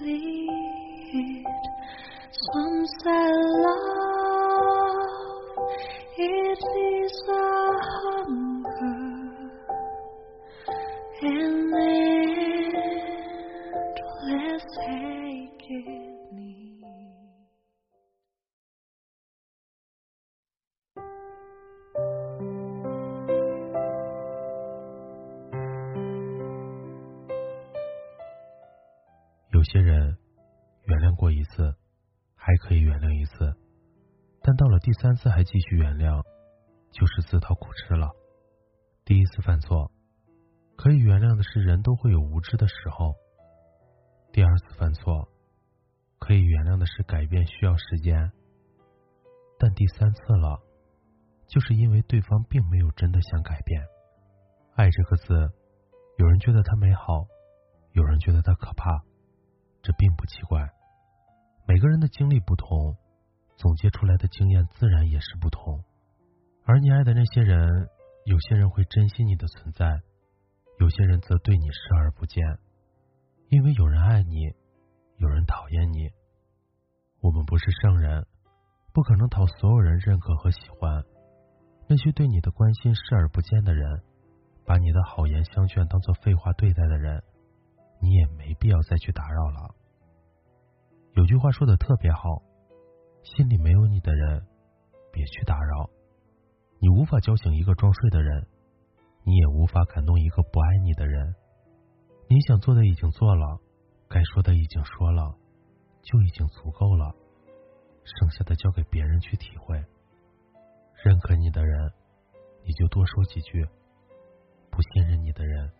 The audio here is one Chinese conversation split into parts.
Some say love, 有些人原谅过一次，还可以原谅一次，但到了第三次还继续原谅，就是自讨苦吃了。第一次犯错，可以原谅的是人都会有无知的时候；第二次犯错，可以原谅的是改变需要时间；但第三次了，就是因为对方并没有真的想改变。爱这个字，有人觉得它美好，有人觉得它可怕。并不奇怪，每个人的经历不同，总结出来的经验自然也是不同。而你爱的那些人，有些人会珍惜你的存在，有些人则对你视而不见。因为有人爱你，有人讨厌你。我们不是圣人，不可能讨所有人认可和喜欢。那些对你的关心视而不见的人，把你的好言相劝当做废话对待的人。你也没必要再去打扰了。有句话说的特别好，心里没有你的人，别去打扰。你无法叫醒一个装睡的人，你也无法感动一个不爱你的人。你想做的已经做了，该说的已经说了，就已经足够了。剩下的交给别人去体会。认可你的人，你就多说几句；不信任你的人。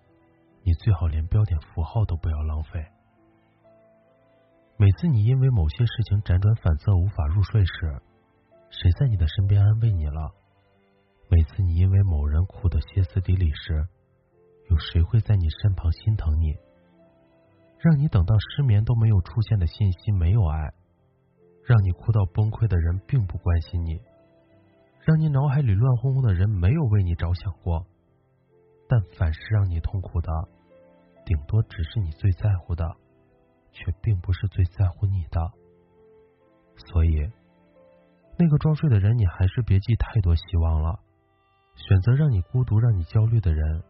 你最好连标点符号都不要浪费。每次你因为某些事情辗转反侧无法入睡时，谁在你的身边安慰你了？每次你因为某人哭得歇斯底里时，有谁会在你身旁心疼你？让你等到失眠都没有出现的信息没有爱，让你哭到崩溃的人并不关心你，让你脑海里乱哄哄的人没有为你着想过。但凡是让你痛苦的，顶多只是你最在乎的，却并不是最在乎你的。所以，那个装睡的人，你还是别寄太多希望了。选择让你孤独、让你焦虑的人，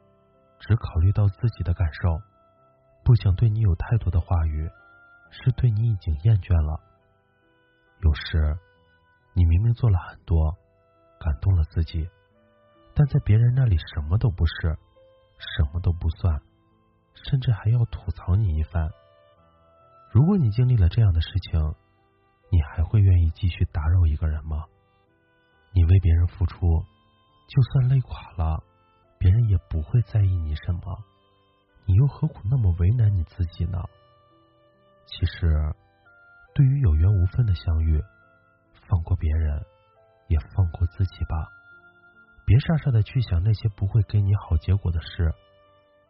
只考虑到自己的感受，不想对你有太多的话语，是对你已经厌倦了。有时，你明明做了很多，感动了自己，但在别人那里什么都不是。什么都不算，甚至还要吐槽你一番。如果你经历了这样的事情，你还会愿意继续打扰一个人吗？你为别人付出，就算累垮了，别人也不会在意你什么。你又何苦那么为难你自己呢？其实，对于有缘无分的相遇，放过别人，也放过自己吧。别傻傻的去想那些不会给你好结果的事，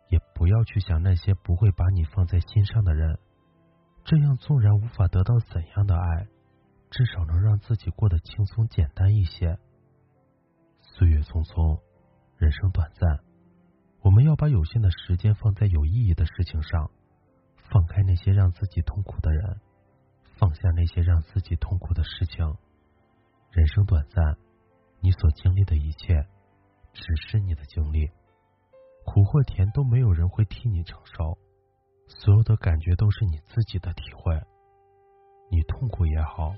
也不要去想那些不会把你放在心上的人。这样纵然无法得到怎样的爱，至少能让自己过得轻松简单一些。岁月匆匆，人生短暂，我们要把有限的时间放在有意义的事情上，放开那些让自己痛苦的人，放下那些让自己痛苦的事情。人生短暂。你所经历的一切，只是你的经历，苦或甜都没有人会替你承受，所有的感觉都是你自己的体会。你痛苦也好，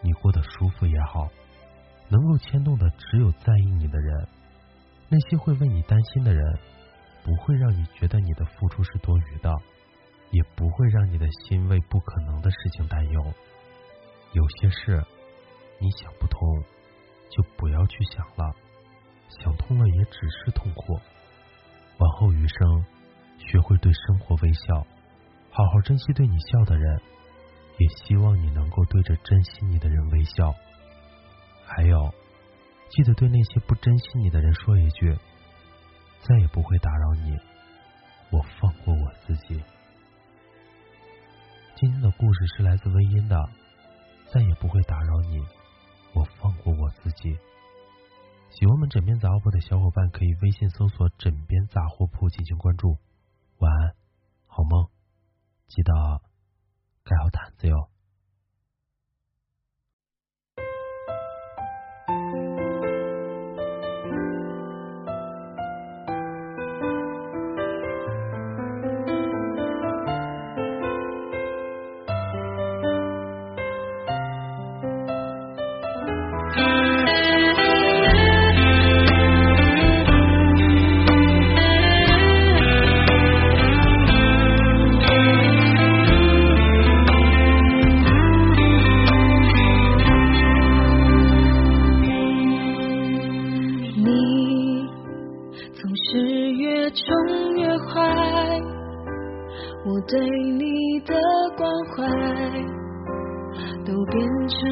你过得舒服也好，能够牵动的只有在意你的人。那些会为你担心的人，不会让你觉得你的付出是多余的，也不会让你的心为不可能的事情担忧。有些事，你想不通。就不要去想了，想通了也只是痛苦。往后余生，学会对生活微笑，好好珍惜对你笑的人，也希望你能够对着珍惜你的人微笑。还有，记得对那些不珍惜你的人说一句：“再也不会打扰你，我放过我自己。”今天的故事是来自微音的，再也不会打扰你，我放过我自己。喜欢我们枕边杂货铺的小伙伴可以微信搜索“枕边杂货铺”进行关注。到，对你的关怀，都变成。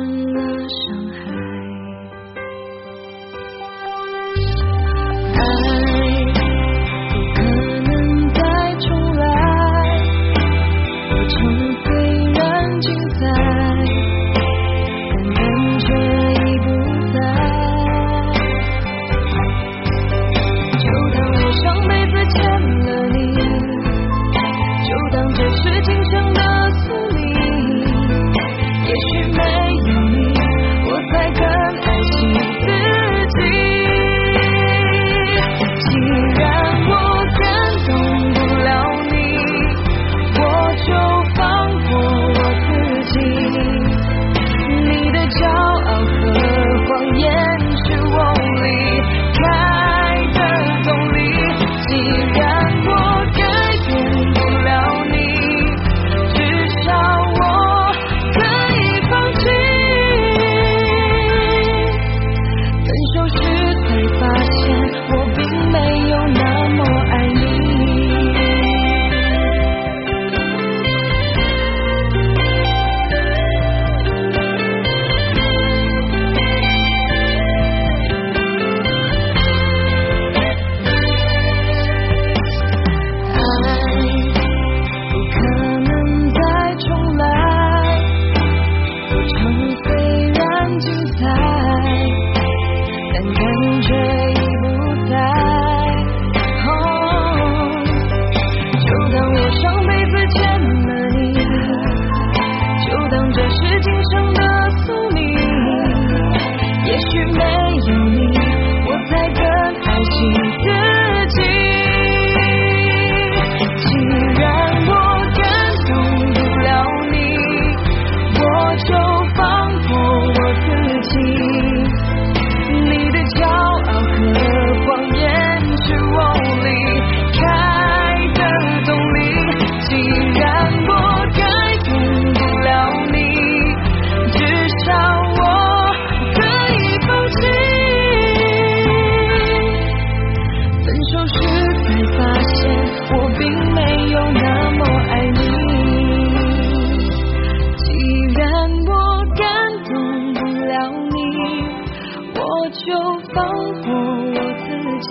就放过我自己。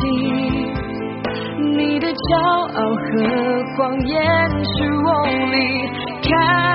你的骄傲和谎言是我离开